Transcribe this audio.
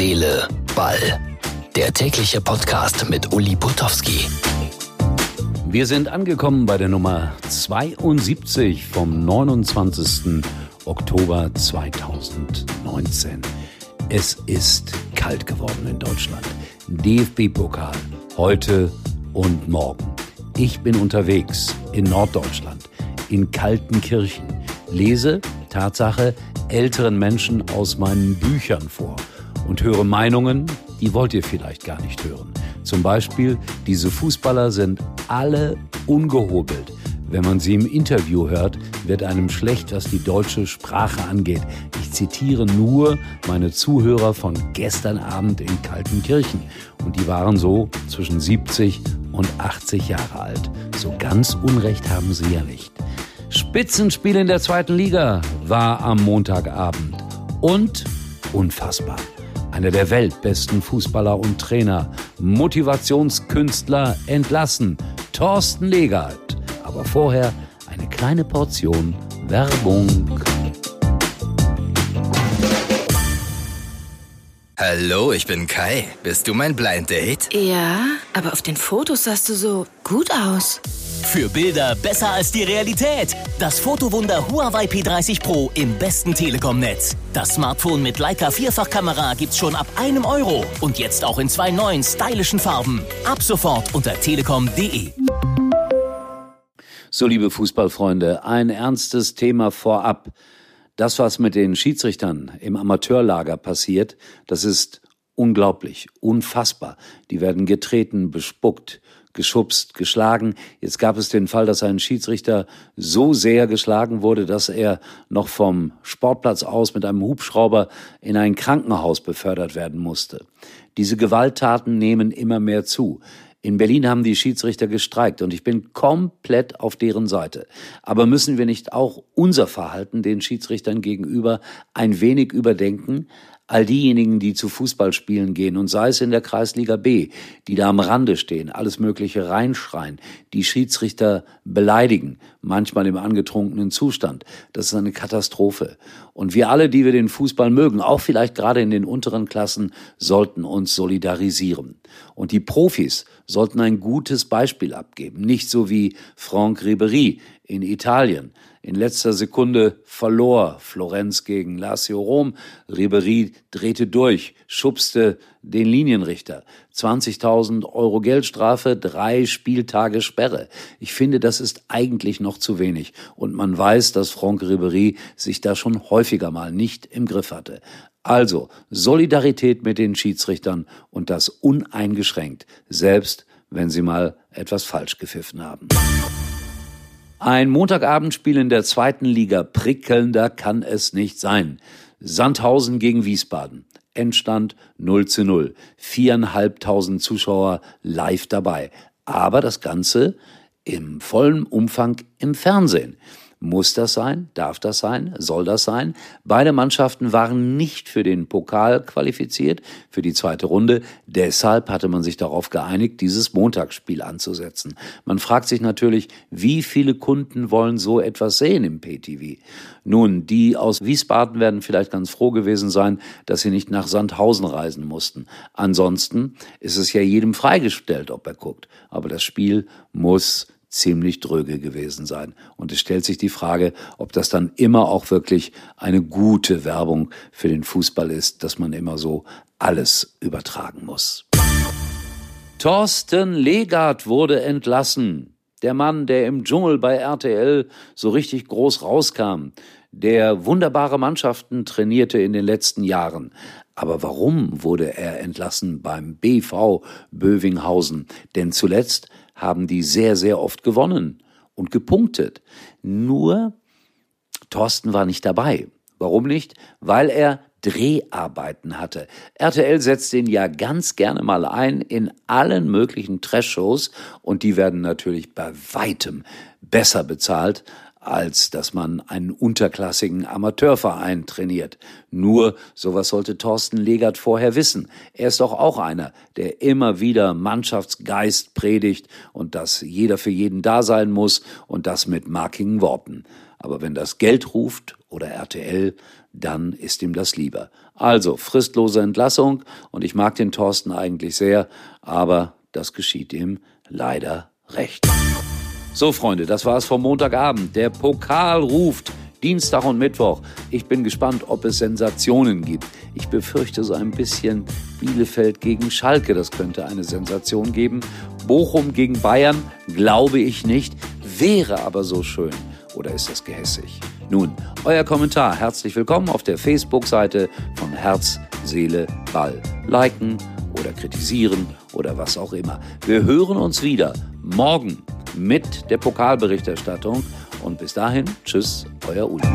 Seele, Ball. Der tägliche Podcast mit Uli Putowski. Wir sind angekommen bei der Nummer 72 vom 29. Oktober 2019. Es ist kalt geworden in Deutschland. DFB-Pokal heute und morgen. Ich bin unterwegs in Norddeutschland, in Kaltenkirchen, lese, Tatsache, älteren Menschen aus meinen Büchern vor und höre Meinungen, die wollt ihr vielleicht gar nicht hören. Zum Beispiel, diese Fußballer sind alle ungehobelt. Wenn man sie im Interview hört, wird einem schlecht, was die deutsche Sprache angeht. Ich zitiere nur meine Zuhörer von gestern Abend in Kaltenkirchen. Und die waren so zwischen 70 und 80 Jahre alt. So ganz Unrecht haben sie ja nicht. Spitzenspiel in der zweiten Liga war am Montagabend. Und unfassbar. Einer der weltbesten Fußballer und Trainer, Motivationskünstler entlassen, Thorsten Legert. Aber vorher eine kleine Portion Werbung. Hallo, ich bin Kai. Bist du mein Blind Date? Ja, aber auf den Fotos sahst du so gut aus. Für Bilder besser als die Realität. Das Fotowunder Huawei P30 Pro im besten Telekom-Netz. Das Smartphone mit Leica Vierfachkamera gibt's schon ab einem Euro. Und jetzt auch in zwei neuen stylischen Farben. Ab sofort unter telekom.de. So, liebe Fußballfreunde, ein ernstes Thema vorab. Das, was mit den Schiedsrichtern im Amateurlager passiert, das ist unglaublich, unfassbar. Die werden getreten, bespuckt, geschubst, geschlagen. Jetzt gab es den Fall, dass ein Schiedsrichter so sehr geschlagen wurde, dass er noch vom Sportplatz aus mit einem Hubschrauber in ein Krankenhaus befördert werden musste. Diese Gewalttaten nehmen immer mehr zu. In Berlin haben die Schiedsrichter gestreikt und ich bin komplett auf deren Seite. Aber müssen wir nicht auch unser Verhalten den Schiedsrichtern gegenüber ein wenig überdenken? All diejenigen, die zu Fußballspielen gehen und sei es in der Kreisliga B, die da am Rande stehen, alles Mögliche reinschreien, die Schiedsrichter beleidigen, manchmal im angetrunkenen Zustand. Das ist eine Katastrophe. Und wir alle, die wir den Fußball mögen, auch vielleicht gerade in den unteren Klassen, sollten uns solidarisieren. Und die Profis sollten ein gutes Beispiel abgeben, nicht so wie Franck Ribery in Italien, in letzter Sekunde verlor Florenz gegen Lazio Rom. Ribery drehte durch, schubste den Linienrichter. 20.000 Euro Geldstrafe, drei Spieltage Sperre. Ich finde, das ist eigentlich noch zu wenig. Und man weiß, dass Franck Ribery sich da schon häufiger mal nicht im Griff hatte. Also Solidarität mit den Schiedsrichtern und das uneingeschränkt, selbst wenn sie mal etwas falsch gepfiffen haben. Ein Montagabendspiel in der zweiten Liga, prickelnder kann es nicht sein. Sandhausen gegen Wiesbaden. Endstand 0 zu 0. Viereinhalbtausend Zuschauer live dabei. Aber das Ganze im vollen Umfang im Fernsehen. Muss das sein? Darf das sein? Soll das sein? Beide Mannschaften waren nicht für den Pokal qualifiziert, für die zweite Runde. Deshalb hatte man sich darauf geeinigt, dieses Montagsspiel anzusetzen. Man fragt sich natürlich, wie viele Kunden wollen so etwas sehen im PTV? Nun, die aus Wiesbaden werden vielleicht ganz froh gewesen sein, dass sie nicht nach Sandhausen reisen mussten. Ansonsten ist es ja jedem freigestellt, ob er guckt. Aber das Spiel muss ziemlich dröge gewesen sein. Und es stellt sich die Frage, ob das dann immer auch wirklich eine gute Werbung für den Fußball ist, dass man immer so alles übertragen muss. Thorsten Legard wurde entlassen. Der Mann, der im Dschungel bei RTL so richtig groß rauskam, der wunderbare Mannschaften trainierte in den letzten Jahren. Aber warum wurde er entlassen beim BV Bövinghausen? Denn zuletzt haben die sehr, sehr oft gewonnen und gepunktet. Nur Thorsten war nicht dabei. Warum nicht? Weil er Dreharbeiten hatte. RTL setzt ihn ja ganz gerne mal ein in allen möglichen Trash-Shows und die werden natürlich bei weitem besser bezahlt als dass man einen unterklassigen Amateurverein trainiert. Nur sowas sollte Thorsten Legert vorher wissen. Er ist doch auch einer, der immer wieder Mannschaftsgeist predigt und dass jeder für jeden da sein muss und das mit markigen Worten. Aber wenn das Geld ruft oder RTL, dann ist ihm das lieber. Also fristlose Entlassung und ich mag den Thorsten eigentlich sehr, aber das geschieht ihm leider recht. So, Freunde, das war's vom Montagabend. Der Pokal ruft. Dienstag und Mittwoch. Ich bin gespannt, ob es Sensationen gibt. Ich befürchte so ein bisschen Bielefeld gegen Schalke. Das könnte eine Sensation geben. Bochum gegen Bayern glaube ich nicht. Wäre aber so schön. Oder ist das gehässig? Nun, euer Kommentar. Herzlich willkommen auf der Facebook-Seite von Herz, Seele, Ball. Liken oder kritisieren oder was auch immer. Wir hören uns wieder morgen mit der Pokalberichterstattung. Und bis dahin, tschüss, euer Uli.